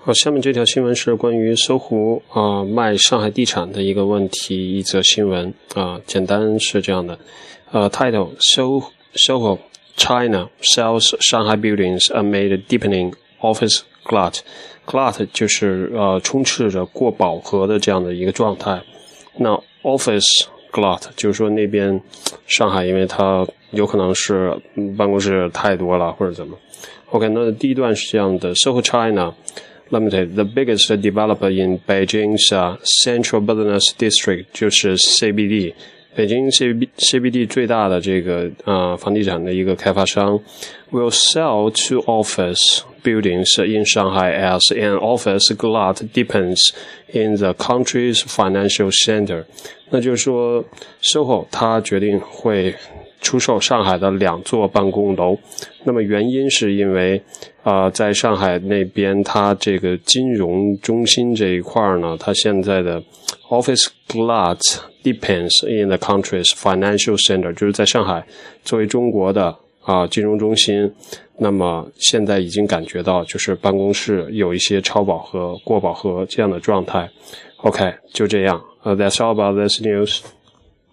好，下面这条新闻是关于搜狐啊卖上海地产的一个问题，一则新闻啊，简单是这样的，呃，title So Soho China sells Shanghai buildings amid deepening office glut，glut 就是呃充斥着过饱和的这样的一个状态，那 office glut 就是说那边上海因为它有可能是办公室太多了或者怎么，OK，那第一段是这样的，Soho China。Limited, the biggest developer in Beijing's uh, Central Business District 就是 CBD，北京 CB CBD 最大的这个啊、呃、房地产的一个开发商，will sell two office buildings in Shanghai as an office glut deepens in the country's financial center。那就是说，SOHO 它决定会 出售上海的两座办公楼。那么原因是因为啊、在上海那边，它这个金融中心这一块呢，它现在的 office glut depends in the country's financial center，就是在上海作为中国的啊、金融中心，那么现在已经感觉到就是办公室有一些超饱和、过饱和这样的状态。OK，就这样。呃、，That's all about this news.